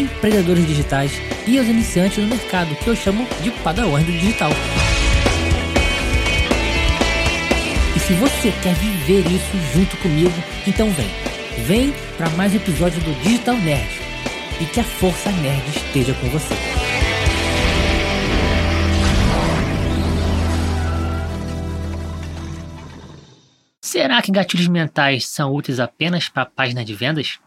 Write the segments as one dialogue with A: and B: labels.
A: empreendedores digitais e aos iniciantes no mercado, que eu chamo de padawans do digital. E se você quer viver isso junto comigo, então vem. Vem para mais um episódio do Digital Nerd e que a força nerd esteja com você. Será que gatilhos mentais são úteis apenas para a página de vendas?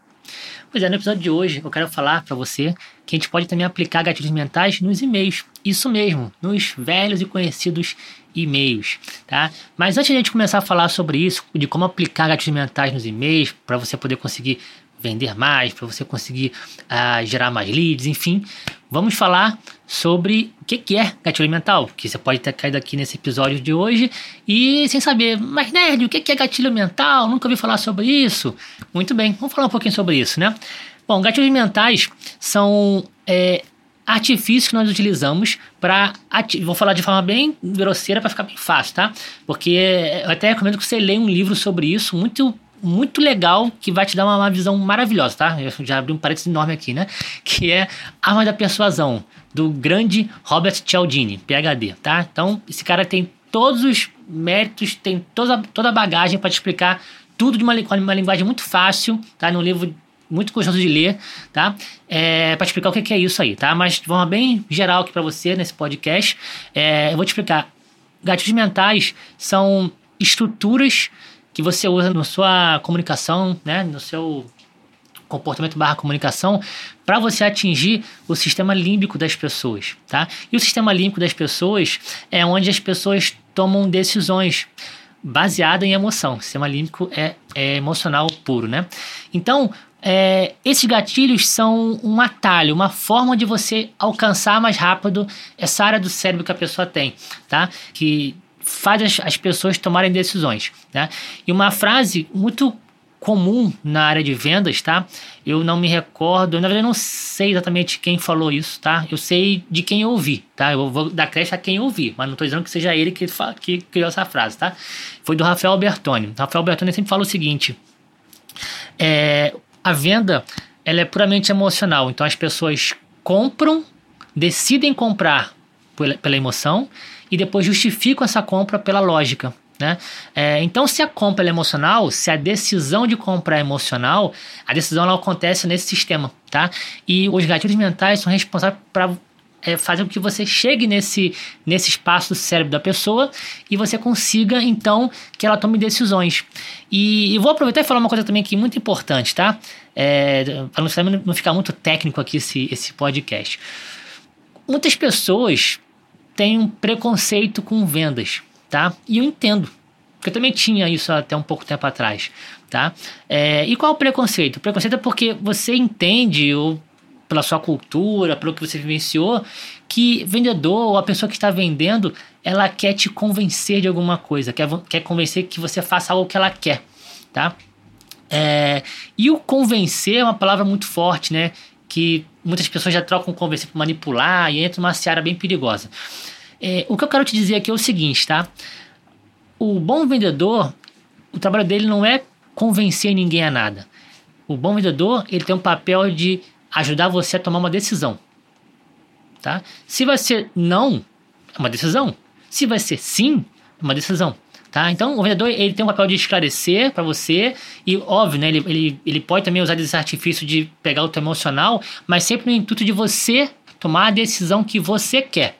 A: Pois é, no episódio de hoje eu quero falar para você que a gente pode também aplicar gatilhos mentais nos e-mails. Isso mesmo, nos velhos e conhecidos e-mails, tá? Mas antes de a gente começar a falar sobre isso, de como aplicar gatilhos mentais nos e-mails, para você poder conseguir vender mais, para você conseguir uh, gerar mais leads, enfim. Vamos falar sobre o que, que é gatilho mental, que você pode ter caído aqui nesse episódio de hoje e sem saber, mas nerd, o que, que é gatilho mental? Nunca ouvi falar sobre isso. Muito bem, vamos falar um pouquinho sobre isso, né? Bom, gatilhos mentais são é, artifícios que nós utilizamos para. Vou falar de forma bem grosseira para ficar bem fácil, tá? Porque eu até recomendo que você leia um livro sobre isso, muito muito legal que vai te dar uma, uma, visão maravilhosa, tá? Eu já abri um parênteses enorme aqui, né? Que é Arma da Persuasão, do grande Robert Cialdini, PhD, tá? Então, esse cara tem todos os méritos, tem toda, toda a bagagem para te explicar tudo de uma, uma linguagem muito fácil, tá? Num livro muito gostoso de ler, tá? É, para explicar o que é isso aí, tá? Mas de forma bem geral aqui para você nesse podcast, é, eu vou te explicar. Gatilhos mentais são estruturas que você usa na sua comunicação, né, no seu comportamento barra comunicação, para você atingir o sistema límbico das pessoas, tá? E o sistema límbico das pessoas é onde as pessoas tomam decisões baseadas em emoção. O sistema límbico é, é emocional puro, né? Então, é, esses gatilhos são um atalho, uma forma de você alcançar mais rápido essa área do cérebro que a pessoa tem, tá? Que faz as, as pessoas tomarem decisões. Né? E uma frase muito comum na área de vendas, tá? Eu não me recordo, na verdade eu não sei exatamente quem falou isso, tá? Eu sei de quem eu ouvi, tá? Eu vou dar crédito a quem eu ouvi, mas não estou dizendo que seja ele que, que criou essa frase, tá? Foi do Rafael Albertoni. Rafael Albertoni sempre fala o seguinte: é, a venda ela é puramente emocional, então as pessoas compram, decidem comprar pela emoção e depois justificam essa compra pela lógica. Né? É, então, se a compra é emocional, se a decisão de compra é emocional, a decisão ela acontece nesse sistema. Tá? E os gatilhos mentais são responsáveis para é, fazer com que você chegue nesse, nesse espaço do cérebro da pessoa e você consiga, então, que ela tome decisões. E, e vou aproveitar e falar uma coisa também que é muito importante, tá? É, para não, não ficar muito técnico aqui esse, esse podcast. Muitas pessoas tem um preconceito com vendas, tá? E eu entendo, porque eu também tinha isso até um pouco tempo atrás, tá? É, e qual é o preconceito? O preconceito é porque você entende, ou pela sua cultura, pelo que você vivenciou, que vendedor ou a pessoa que está vendendo, ela quer te convencer de alguma coisa, quer, quer convencer que você faça algo que ela quer, tá? É, e o convencer é uma palavra muito forte, né? Que muitas pessoas já trocam convencer por manipular e entra uma seara bem perigosa. É, o que eu quero te dizer aqui é o seguinte, tá? O bom vendedor, o trabalho dele não é convencer ninguém a nada. O bom vendedor, ele tem um papel de ajudar você a tomar uma decisão. Tá? Se vai ser não, é uma decisão. Se vai ser sim, é uma decisão. Tá? Então, o vendedor ele tem um papel de esclarecer para você e, óbvio, né, ele, ele, ele pode também usar esse artifício de pegar o teu emocional, mas sempre no intuito de você tomar a decisão que você quer.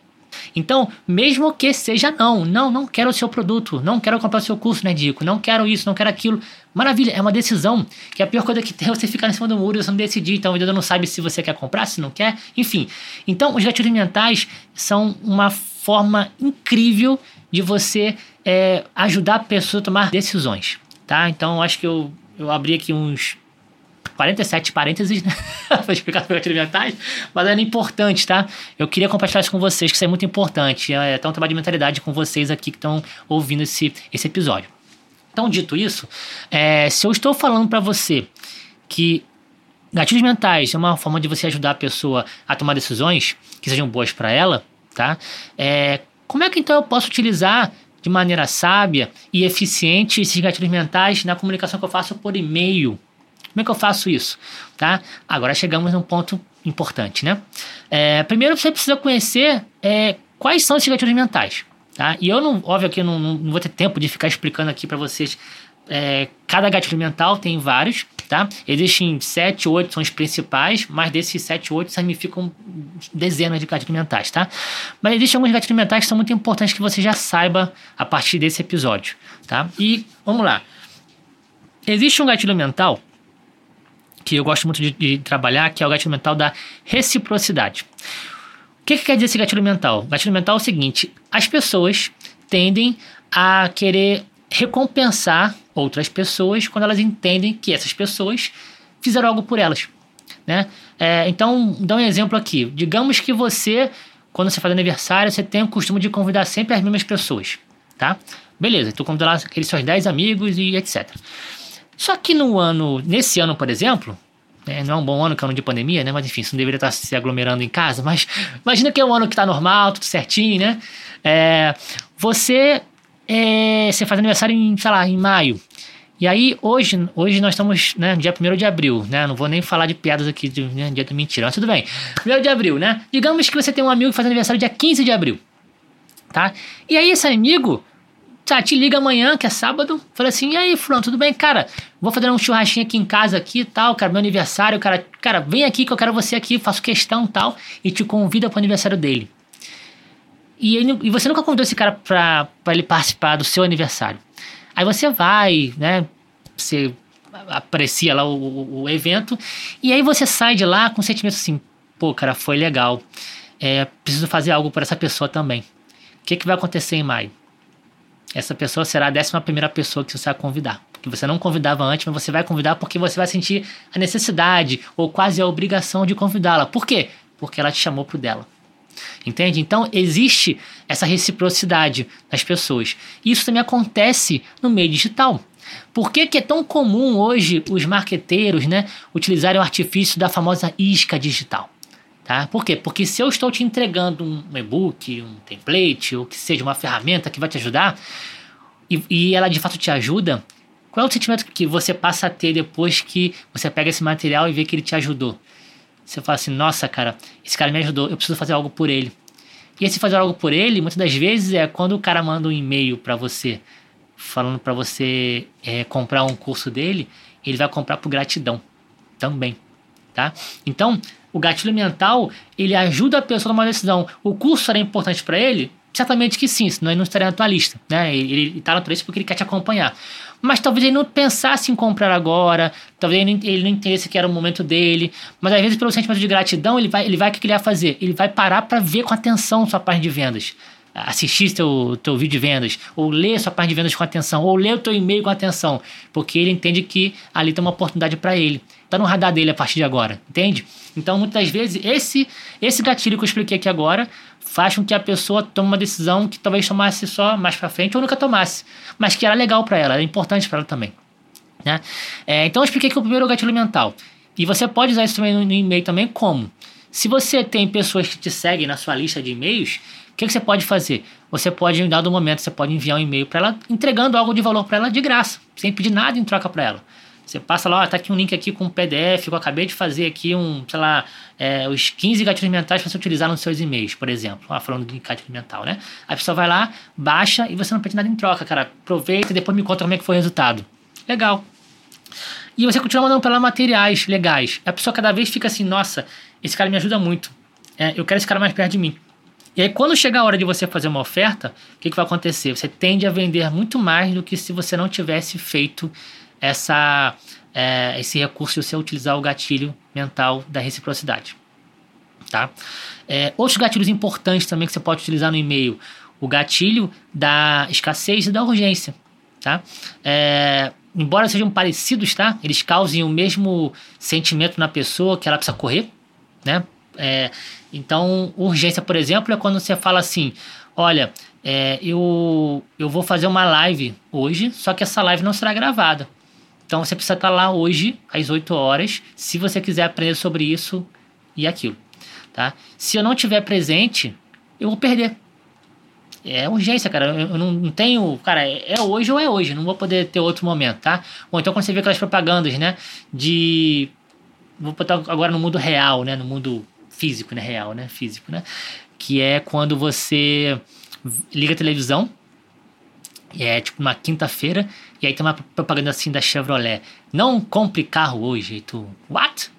A: Então, mesmo que seja não, não, não quero o seu produto, não quero comprar o seu curso, né, Dico? Não quero isso, não quero aquilo. Maravilha, é uma decisão. Que a pior coisa que tem é você ficar em cima do muro e você não decidir. Então, o vendedor não sabe se você quer comprar, se não quer, enfim. Então, os gatilhos mentais são uma forma incrível de você é, ajudar a pessoa a tomar decisões, tá? Então, acho que eu, eu abri aqui uns 47 parênteses, né? para explicar gatilhos mentais, mas era importante, tá? Eu queria compartilhar isso com vocês, que isso é muito importante. É, é um trabalho de mentalidade com vocês aqui que estão ouvindo esse, esse episódio. Então, dito isso, é, se eu estou falando para você que gatilhos mentais é uma forma de você ajudar a pessoa a tomar decisões que sejam boas para ela, tá? É, como é que então eu posso utilizar de maneira sábia e eficiente esses gatilhos mentais na comunicação que eu faço por e-mail? Como é que eu faço isso? Tá? Agora chegamos num ponto importante, né? É, primeiro você precisa conhecer é, quais são esses gatilhos mentais. Tá? E eu não, óbvio que eu não, não vou ter tempo de ficar explicando aqui para vocês. É, cada gatilho mental tem vários, tá? Existem sete, oito são os principais, mas desses sete, oito significam dezenas de gatilhos mentais, tá? Mas existem alguns gatilhos mentais que são muito importantes que você já saiba a partir desse episódio, tá? E vamos lá. Existe um gatilho mental que eu gosto muito de, de trabalhar, que é o gatilho mental da reciprocidade que, que quer dizer esse gatilho mental? Gatilho mental é o seguinte: as pessoas tendem a querer recompensar outras pessoas quando elas entendem que essas pessoas fizeram algo por elas. Né? É, então, dá um exemplo aqui. Digamos que você, quando você faz aniversário, você tem o costume de convidar sempre as mesmas pessoas. Tá? Beleza, tu convida lá aqueles seus 10 amigos e etc. Só que no ano, nesse ano, por exemplo, é, não é um bom ano, que é um ano de pandemia, né? Mas enfim, você não deveria estar se aglomerando em casa. Mas imagina que é um ano que está normal, tudo certinho, né? É, você, é, você faz aniversário em, sei lá, em maio. E aí, hoje, hoje nós estamos, né, dia 1 de abril, né? Não vou nem falar de piadas aqui, de, né, dia da mentira, mas tudo bem. 1 de abril, né? Digamos que você tem um amigo que faz aniversário dia 15 de abril, tá? E aí, esse amigo, tá, te liga amanhã, que é sábado, fala assim, e aí, Fulano, tudo bem? Cara, vou fazer um churrasquinho aqui em casa aqui e tal, cara, meu aniversário, cara, cara, vem aqui que eu quero você aqui, faço questão tal, e te convida pro aniversário dele. E, ele, e você nunca convidou esse cara pra, pra ele participar do seu aniversário. Aí você vai, né, você aprecia lá o, o, o evento, e aí você sai de lá com um sentimento assim, pô, cara, foi legal, é, preciso fazer algo por essa pessoa também. O que, que vai acontecer em maio? essa pessoa será a décima primeira pessoa que você vai convidar. Que você não convidava antes, mas você vai convidar porque você vai sentir a necessidade ou quase a obrigação de convidá-la. Por quê? Porque ela te chamou pro dela. Entende? Então existe essa reciprocidade das pessoas. Isso também acontece no meio digital. Por que, que é tão comum hoje os marqueteiros né, utilizarem o artifício da famosa isca digital? Tá? Por quê? Porque se eu estou te entregando um e-book, um template, ou que seja uma ferramenta que vai te ajudar, e, e ela de fato te ajuda, qual é o sentimento que você passa a ter depois que você pega esse material e vê que ele te ajudou? Você fala assim, nossa, cara, esse cara me ajudou, eu preciso fazer algo por ele. E esse fazer algo por ele, muitas das vezes, é quando o cara manda um e-mail para você, falando para você é, comprar um curso dele, ele vai comprar por gratidão também, tá? Então, o gatilho mental, ele ajuda a pessoa a tomar uma decisão. O curso será importante para ele? Certamente que sim, senão ele não estaria na tua lista. Né? Ele está na tua lista porque ele quer te acompanhar. Mas talvez ele não pensasse em comprar agora, talvez ele não, entendesse que era o momento dele. Mas às vezes, pelo sentimento de gratidão, ele vai, ele vai o que ele vai fazer? Ele vai parar para ver com atenção sua página de vendas assistir teu, teu vídeo de vendas, ou ler sua parte de vendas com atenção, ou ler o teu e-mail com atenção, porque ele entende que ali tem uma oportunidade para ele. Está no radar dele a partir de agora, entende? Então, muitas vezes, esse, esse gatilho que eu expliquei aqui agora faz com que a pessoa tome uma decisão que talvez tomasse só mais para frente ou nunca tomasse, mas que era legal para ela, era importante para ela também. Né? É, então, eu expliquei aqui o primeiro gatilho mental. E você pode usar isso também no, no e-mail também como? Se você tem pessoas que te seguem na sua lista de e-mails, o que, que você pode fazer? Você pode, em dado momento, você pode enviar um e-mail para ela entregando algo de valor para ela de graça, sem pedir nada em troca para ela. Você passa lá, ó, tá aqui um link aqui com um PDF, que eu acabei de fazer aqui um, sei lá, é, os 15 gatilhos mentais para você utilizar nos seus e-mails, por exemplo. Ó, falando de gatilho mental, né? A pessoa vai lá, baixa e você não pede nada em troca, cara. Aproveita e depois me conta como é que foi o resultado. Legal. E você continua mandando para ela materiais legais. A pessoa cada vez fica assim, nossa, esse cara me ajuda muito. É, eu quero esse cara mais perto de mim. E aí, quando chegar a hora de você fazer uma oferta, o que, que vai acontecer? Você tende a vender muito mais do que se você não tivesse feito essa, é, esse recurso se você utilizar o gatilho mental da reciprocidade. Tá? É, outros gatilhos importantes também que você pode utilizar no e-mail: o gatilho da escassez e da urgência. Tá? É, embora sejam parecidos, tá? Eles causem o mesmo sentimento na pessoa que ela precisa correr, né? É, então, urgência, por exemplo, é quando você fala assim: olha, é, eu, eu vou fazer uma live hoje, só que essa live não será gravada. Então você precisa estar lá hoje, às 8 horas, se você quiser aprender sobre isso e aquilo. Tá? Se eu não tiver presente, eu vou perder. É urgência, cara. Eu não tenho. Cara, é hoje ou é hoje. Não vou poder ter outro momento, tá? Ou então quando você vê aquelas propagandas, né? De. Vou botar agora no mundo real, né? No mundo físico, né? Real, né? Físico, né? Que é quando você liga a televisão. É tipo uma quinta-feira. E aí tem uma propaganda assim da Chevrolet. Não compre carro hoje. E tu, what?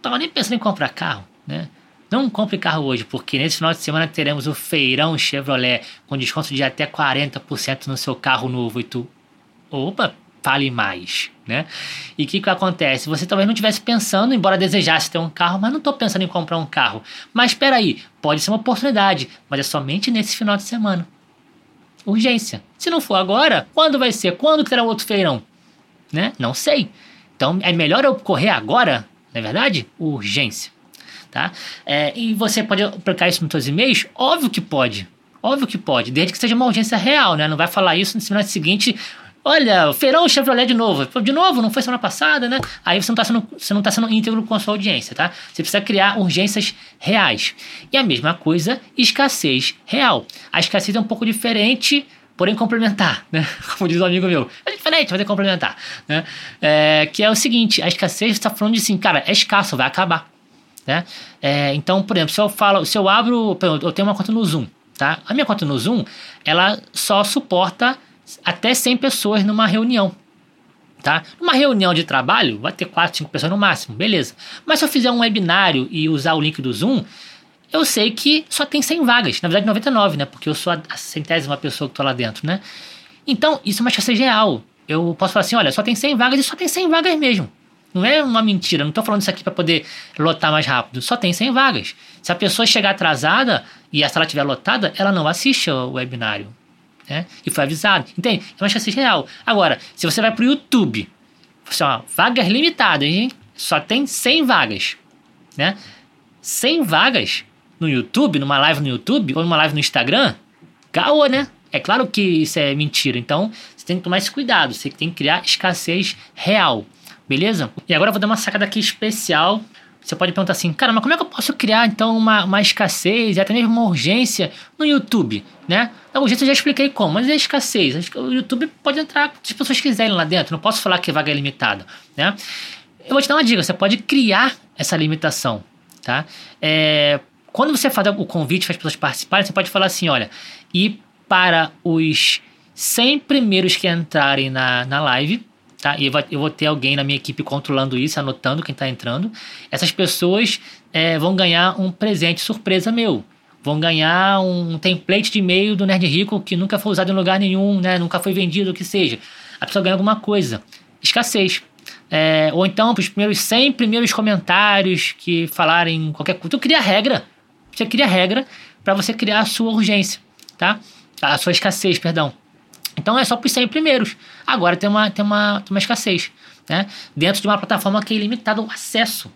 A: Tava nem pensando em comprar carro, né? Não compre carro hoje, porque nesse final de semana teremos o feirão Chevrolet com desconto de até 40% no seu carro novo. E tu, opa, fale mais, né? E o que, que acontece? Você talvez não estivesse pensando, embora desejasse ter um carro, mas não estou pensando em comprar um carro. Mas espera aí, pode ser uma oportunidade, mas é somente nesse final de semana. Urgência. Se não for agora, quando vai ser? Quando que terá outro feirão? Né? Não sei. Então é melhor eu correr agora, não é verdade? Urgência. Tá? É, e você pode aplicar isso nos seus e-mails? Óbvio que pode. Óbvio que pode, desde que seja uma urgência real, né? Não vai falar isso no semana seguinte, Olha, feirão Chevrolet de novo. De novo, não foi semana passada, né? Aí você não está sendo, você não tá sendo íntegro com a sua audiência, tá? Você precisa criar urgências reais. E a mesma coisa, escassez real. A escassez é um pouco diferente, porém complementar, né? Como diz um amigo meu. É diferente, mas é complementar, né? É, que é o seguinte, a escassez está falando de assim, cara, é escasso, vai acabar. Né? É, então, por exemplo, se eu falo, se eu abro, eu tenho uma conta no Zoom, tá? A minha conta no Zoom, ela só suporta até 100 pessoas numa reunião. Tá? Numa reunião de trabalho, vai ter 4, 5 pessoas no máximo, beleza. Mas se eu fizer um webinário e usar o link do Zoom, eu sei que só tem 100 vagas. Na verdade, 99, né? Porque eu sou a centésima pessoa que estou lá dentro, né? Então, isso é uma escassez real. Eu posso falar assim, olha, só tem 100 vagas e só tem 100 vagas mesmo. Não é uma mentira, não estou falando isso aqui para poder lotar mais rápido. Só tem 100 vagas. Se a pessoa chegar atrasada e a sala estiver lotada, ela não assiste ao webinário. Né? E foi avisado. Entende? É uma escassez real. Agora, se você vai para o YouTube, você, vagas limitadas, hein? Só tem 100 vagas. Né? 100 vagas no YouTube, numa live no YouTube ou numa live no Instagram, caô, né? É claro que isso é mentira. Então, você tem que tomar esse cuidado. Você tem que criar escassez real. Beleza? E agora eu vou dar uma sacada aqui especial você pode perguntar assim, cara, mas como é que eu posso criar então uma, uma escassez e até mesmo uma urgência no YouTube, né? A urgência eu já expliquei como, mas é escassez. O YouTube pode entrar se as pessoas quiserem lá dentro, não posso falar que vaga é limitada, né? Eu vou te dar uma dica, você pode criar essa limitação, tá? É, quando você faz o convite para as pessoas participarem, você pode falar assim, olha, e para os 100 primeiros que entrarem na, na live, tá? E eu vou, ter alguém na minha equipe controlando isso, anotando quem está entrando. Essas pessoas é, vão ganhar um presente surpresa meu. Vão ganhar um template de e-mail do Nerd Rico que nunca foi usado em lugar nenhum, né? Nunca foi vendido, o que seja. A pessoa ganha alguma coisa. Escassez. É, ou então, para os primeiros 100 primeiros comentários que falarem qualquer coisa. Tu cria regra. Você cria regra para você criar a sua urgência, tá? A sua escassez, perdão. Então é só para os 100 primeiros. Agora tem uma, tem uma, tem uma escassez. Né? Dentro de uma plataforma que é ilimitado o acesso.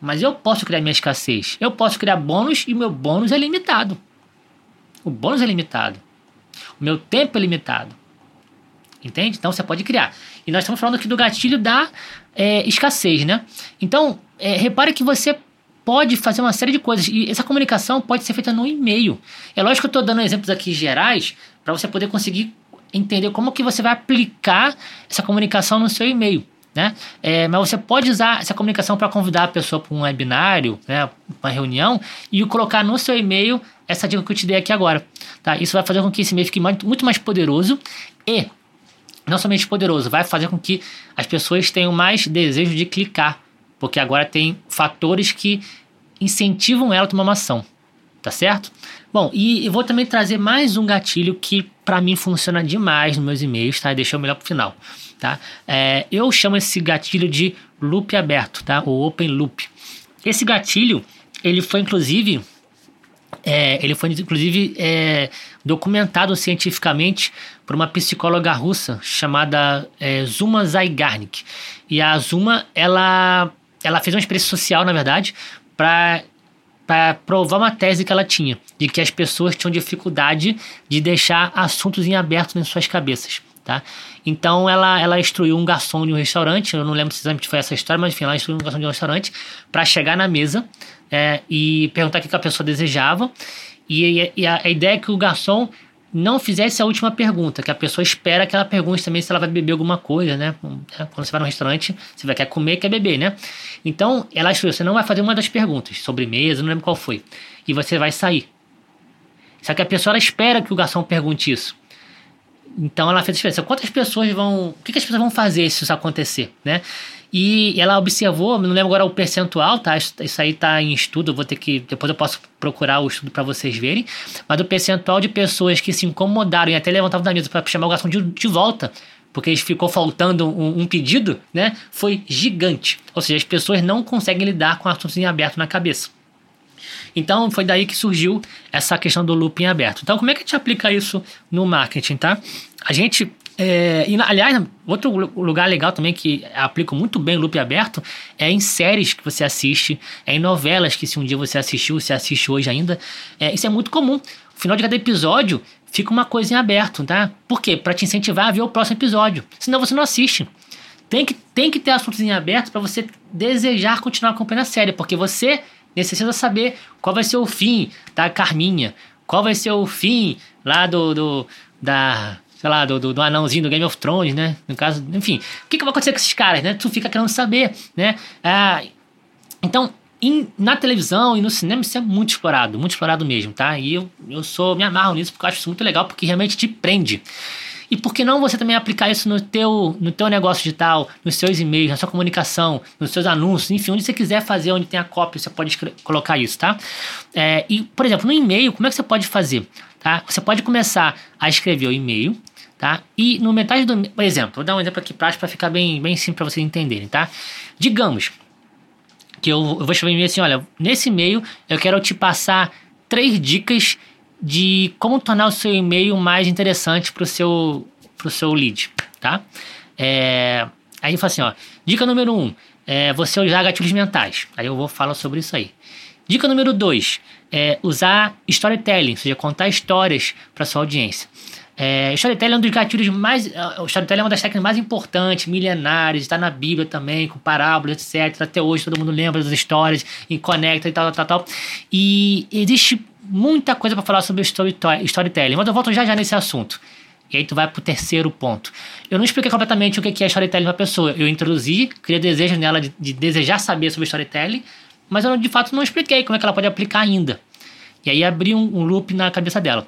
A: Mas eu posso criar minha escassez. Eu posso criar bônus e o meu bônus é limitado. O bônus é limitado. O meu tempo é limitado. Entende? Então você pode criar. E nós estamos falando aqui do gatilho da é, escassez, né? Então, é, repare que você pode fazer uma série de coisas. E essa comunicação pode ser feita no e-mail. É lógico que eu estou dando exemplos aqui gerais para você poder conseguir entender como que você vai aplicar essa comunicação no seu e-mail. Né? É, mas você pode usar essa comunicação para convidar a pessoa para um webinário, né, uma reunião, e colocar no seu e-mail essa dica que eu te dei aqui agora. Tá? Isso vai fazer com que esse e-mail fique muito mais poderoso e, não somente poderoso, vai fazer com que as pessoas tenham mais desejo de clicar, porque agora tem fatores que incentivam ela a tomar uma ação. Tá certo? Bom, e eu vou também trazer mais um gatilho que para mim funciona demais nos meus e-mails, tá? Deixa eu melhor pro final, tá? É, eu chamo esse gatilho de loop aberto, tá? Ou open loop. Esse gatilho, ele foi inclusive É, ele foi, inclusive, é, documentado cientificamente por uma psicóloga russa chamada é, Zuma Zygarnik. E a Zuma, ela, ela fez uma experiência social, na verdade, para para provar uma tese que ela tinha, de que as pessoas tinham dificuldade de deixar assuntos em aberto em suas cabeças. Tá? Então ela, ela instruiu um garçom de um restaurante, eu não lembro se foi essa história, mas enfim, ela instruiu um garçom de um restaurante para chegar na mesa é, e perguntar o que a pessoa desejava. E, e a, a, ideia é que o garçom não fizesse a última pergunta, que a pessoa espera que ela pergunte também se ela vai beber alguma coisa, né? É, quando você vai no restaurante, você vai querer comer, quer beber, né? Então, ela instruiu, você não vai fazer uma das perguntas, sobremesa, não lembro qual foi, e você vai sair. Só que a pessoa espera que o garçom pergunte isso. Então ela fez a diferença. Quantas pessoas vão. O que, que as pessoas vão fazer se isso acontecer, né? E ela observou, não lembro agora o percentual, tá? Isso aí tá em estudo, vou ter que. Depois eu posso procurar o estudo para vocês verem. Mas o percentual de pessoas que se incomodaram e até levantavam da mesa para chamar o garçom de, de volta, porque ficou faltando um, um, pedido, né? Foi gigante. Ou seja, as pessoas não conseguem lidar com assuntos em aberto na cabeça. Então foi daí que surgiu essa questão do looping aberto. Então, como é que a gente aplica isso no marketing, tá? A gente é, e, aliás, outro lugar legal também que aplico muito bem o loop aberto é em séries que você assiste, é em novelas que se um dia você assistiu, você assiste hoje ainda. É, isso é muito comum. No final de cada episódio fica uma coisa em aberto, tá? Por quê? Para te incentivar a ver o próximo episódio. Senão você não assiste. Tem que, tem que ter assuntos em aberto para você desejar continuar acompanhando a série, porque você necessita saber qual vai ser o fim da Carminha, qual vai ser o fim lá do, do da sei lá, do, do, do, anãozinho do Game of Thrones, né? No caso, enfim, o que, que vai acontecer com esses caras, né? Tu fica querendo saber, né? Ah, então, na televisão e no cinema isso é muito explorado, muito explorado mesmo, tá? E eu, eu sou, me amarro nisso porque eu acho isso muito legal, porque realmente te prende. E por que não você também aplicar isso no teu, no teu negócio digital, nos seus e-mails, na sua comunicação, nos seus anúncios, enfim, onde você quiser fazer, onde tem a cópia, você pode colocar isso, tá? É, e, por exemplo, no e-mail, como é que você pode fazer? Tá? Você pode começar a escrever o e-mail, tá? E no metade do, por exemplo, vou dar um exemplo aqui prático para ficar bem, bem simples para vocês entenderem, tá? Digamos que eu, eu vou escrever um e-mail assim, olha, nesse e-mail eu quero te passar três dicas de como tornar o seu e-mail mais interessante para o seu, pro seu lead, tá? É, aí fala assim, ó, dica número um, é você usar gatilhos mentais. Aí eu vou falar sobre isso aí. Dica número dois, é usar storytelling, ou seja, contar histórias para sua audiência. É, storytelling é um dos gatilhos mais. É, o storytelling é uma das técnicas mais importantes, milenares, está na Bíblia também, com parábolas, etc. Até hoje todo mundo lembra das histórias e conecta e tal, tal, tal. E existe muita coisa para falar sobre storytelling, mas eu volto já já nesse assunto. E aí tu vai pro terceiro ponto. Eu não expliquei completamente o que é storytelling pra pessoa. Eu introduzi, criei desejo nela de, de desejar saber sobre storytelling, mas eu de fato não expliquei como é que ela pode aplicar ainda. E aí abri um, um loop na cabeça dela.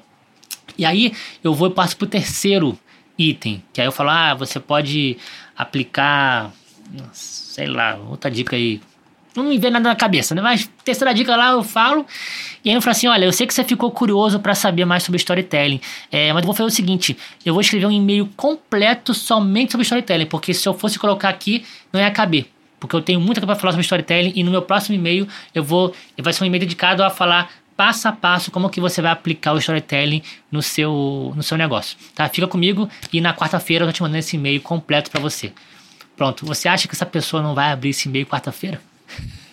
A: E aí eu vou e passo pro terceiro item, que aí eu falo, ah, você pode aplicar, sei lá, outra dica aí. Não me vem nada na cabeça, né? Mas terceira dica lá eu falo. E aí eu falo assim: olha, eu sei que você ficou curioso para saber mais sobre storytelling. É, mas eu vou fazer o seguinte: eu vou escrever um e-mail completo somente sobre storytelling. Porque se eu fosse colocar aqui, não ia caber. Porque eu tenho muita coisa para falar sobre storytelling. E no meu próximo e-mail eu vou. Vai ser um e-mail dedicado a falar passo a passo como que você vai aplicar o storytelling no seu, no seu negócio, tá? Fica comigo e na quarta-feira eu tô te mandando esse e-mail completo para você. Pronto, você acha que essa pessoa não vai abrir esse e-mail quarta-feira?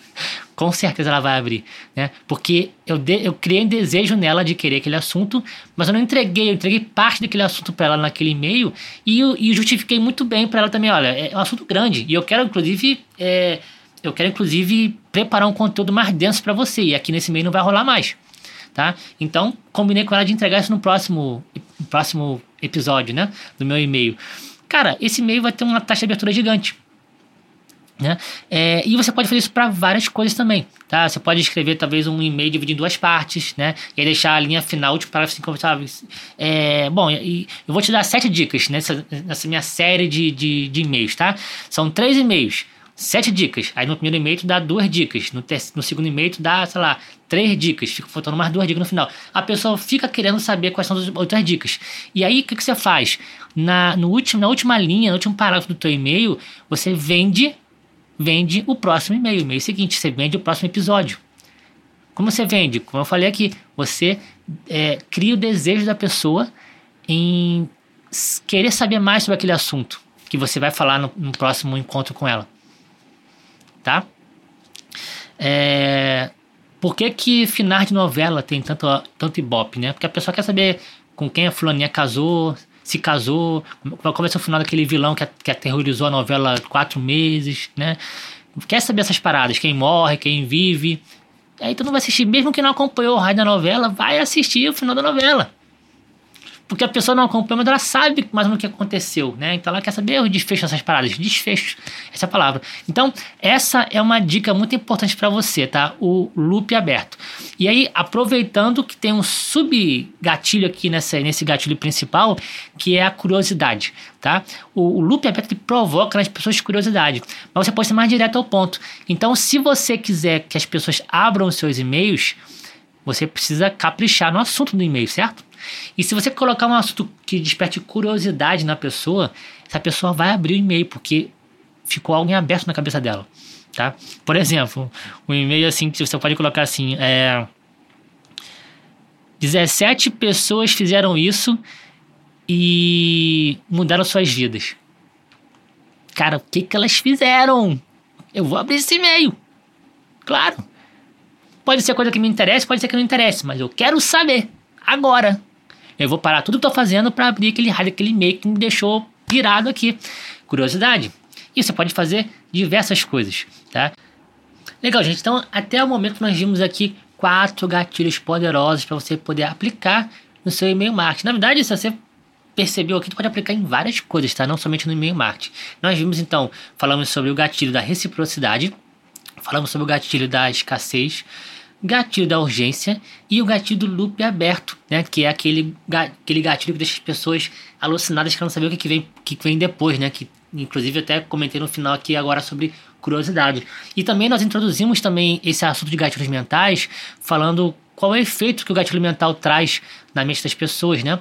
A: Com certeza ela vai abrir, né? Porque eu, de, eu criei um desejo nela de querer aquele assunto, mas eu não entreguei, eu entreguei parte daquele assunto para ela naquele e-mail e, e justifiquei muito bem para ela também, olha, é um assunto grande e eu quero inclusive é, eu quero inclusive preparar um conteúdo mais denso para você e aqui nesse e-mail não vai rolar mais, tá? Então, combinei com ela de entregar isso no próximo, no próximo episódio, né, do meu e-mail. Cara, esse e-mail vai ter uma taxa de abertura gigante. Né? É, e você pode fazer isso para várias coisas também, tá? Você pode escrever talvez um e-mail dividido em duas partes, né? E aí deixar a linha final de parágrafo assim, sabe? É, bom, e, eu vou te dar sete dicas nessa, nessa minha série de, de, de e-mails, tá? São três e-mails sete dicas. Aí no primeiro e-mail tu dá duas dicas. No, no segundo e-mail tu dá, sei lá, três dicas. Fica faltando mais duas dicas no final. A pessoa fica querendo saber quais são as outras dicas. E aí o que, que você faz? Na, no último, na última linha, no último parágrafo do teu e-mail, você vende, vende o próximo e-mail. E-mail seguinte, você vende o próximo episódio. Como você vende? Como eu falei aqui, você é, cria o desejo da pessoa em querer saber mais sobre aquele assunto que você vai falar no, no próximo encontro com ela. Tá? É, por que que final de novela tem tanto, tanto ibope, né? Porque a pessoa quer saber com quem a fulaninha casou, se casou, ser o final daquele vilão que, que aterrorizou a novela quatro meses, né? Quer saber essas paradas, quem morre, quem vive. Aí tu não vai assistir, mesmo que não acompanhou o raio da novela, vai assistir o final da novela. Porque a pessoa não acompanha, mas ela sabe mais ou menos o que aconteceu, né? Então ela quer saber o desfecho dessas paradas. Desfecho, essa é palavra. Então, essa é uma dica muito importante para você, tá? O loop aberto. E aí, aproveitando que tem um sub-gatilho aqui nessa, nesse gatilho principal, que é a curiosidade, tá? O, o loop aberto provoca nas pessoas curiosidade, mas você pode ser mais direto ao ponto. Então, se você quiser que as pessoas abram os seus e-mails, você precisa caprichar no assunto do e-mail, certo? E se você colocar um assunto que desperte curiosidade na pessoa, essa pessoa vai abrir o e-mail, porque ficou algo em aberto na cabeça dela. Tá? Por exemplo, um e-mail assim que você pode colocar assim: é, 17 pessoas fizeram isso e mudaram suas vidas. Cara, o que, que elas fizeram? Eu vou abrir esse e-mail. Claro. Pode ser coisa que me interessa, pode ser que não interesse, mas eu quero saber. Agora. Eu vou parar tudo que estou fazendo para abrir aquele rádio, aquele e-mail que me deixou pirado aqui. Curiosidade. E você pode fazer diversas coisas, tá? Legal, gente. Então, até o momento nós vimos aqui quatro gatilhos poderosos para você poder aplicar no seu e-mail marketing. Na verdade, se você percebeu aqui, você pode aplicar em várias coisas, tá? Não somente no e-mail marketing. Nós vimos então, falamos sobre o gatilho da reciprocidade, falamos sobre o gatilho da escassez, gatilho da urgência e o gatilho do loop aberto, né? Que é aquele, aquele gatilho que deixa as pessoas alucinadas que não saber o que, que, vem, que vem depois, né? Que inclusive até comentei no final aqui agora sobre curiosidade. E também nós introduzimos também esse assunto de gatilhos mentais, falando qual é o efeito que o gatilho mental traz na mente das pessoas, né?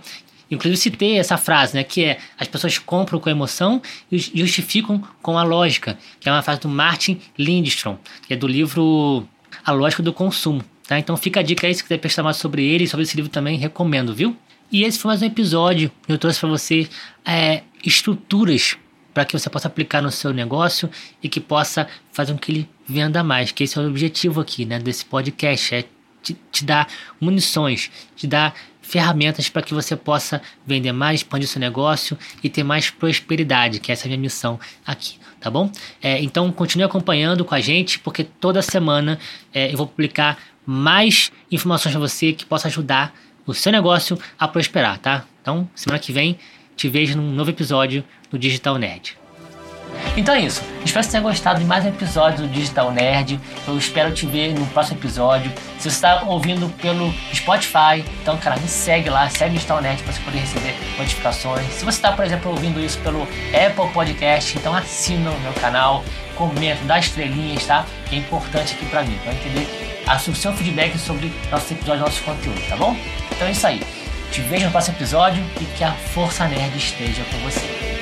A: Inclusive citei essa frase, né, que é as pessoas compram com emoção e justificam com a lógica, que é uma frase do Martin Lindstrom, que é do livro a lógica do consumo. Tá? Então fica a dica aí, se quiser prestar mais sobre ele, sobre esse livro também, recomendo, viu? E esse foi mais um episódio. Eu trouxe para você é, estruturas para que você possa aplicar no seu negócio e que possa fazer com que ele venda mais. Que esse é o objetivo aqui, né, desse podcast, é te, te dar munições, te dar ferramentas para que você possa vender mais, expandir seu negócio e ter mais prosperidade, que essa é a minha missão aqui tá bom? É, então continue acompanhando com a gente, porque toda semana é, eu vou publicar mais informações para você que possa ajudar o seu negócio a prosperar, tá? Então, semana que vem te vejo num novo episódio do Digital Nerd. Então é isso. Espero que você tenha gostado de mais um episódio do Digital Nerd. Eu espero te ver no próximo episódio. Se você está ouvindo pelo Spotify, então, cara, me segue lá, segue o Digital Nerd para você poder receber notificações. Se você está, por exemplo, ouvindo isso pelo Apple Podcast, então assina o meu canal, comenta, dá estrelinhas, tá? Que é importante aqui para mim, para entender o seu feedback sobre nossos episódios, nossos conteúdos, tá bom? Então é isso aí. Te vejo no próximo episódio e que a Força Nerd esteja com você.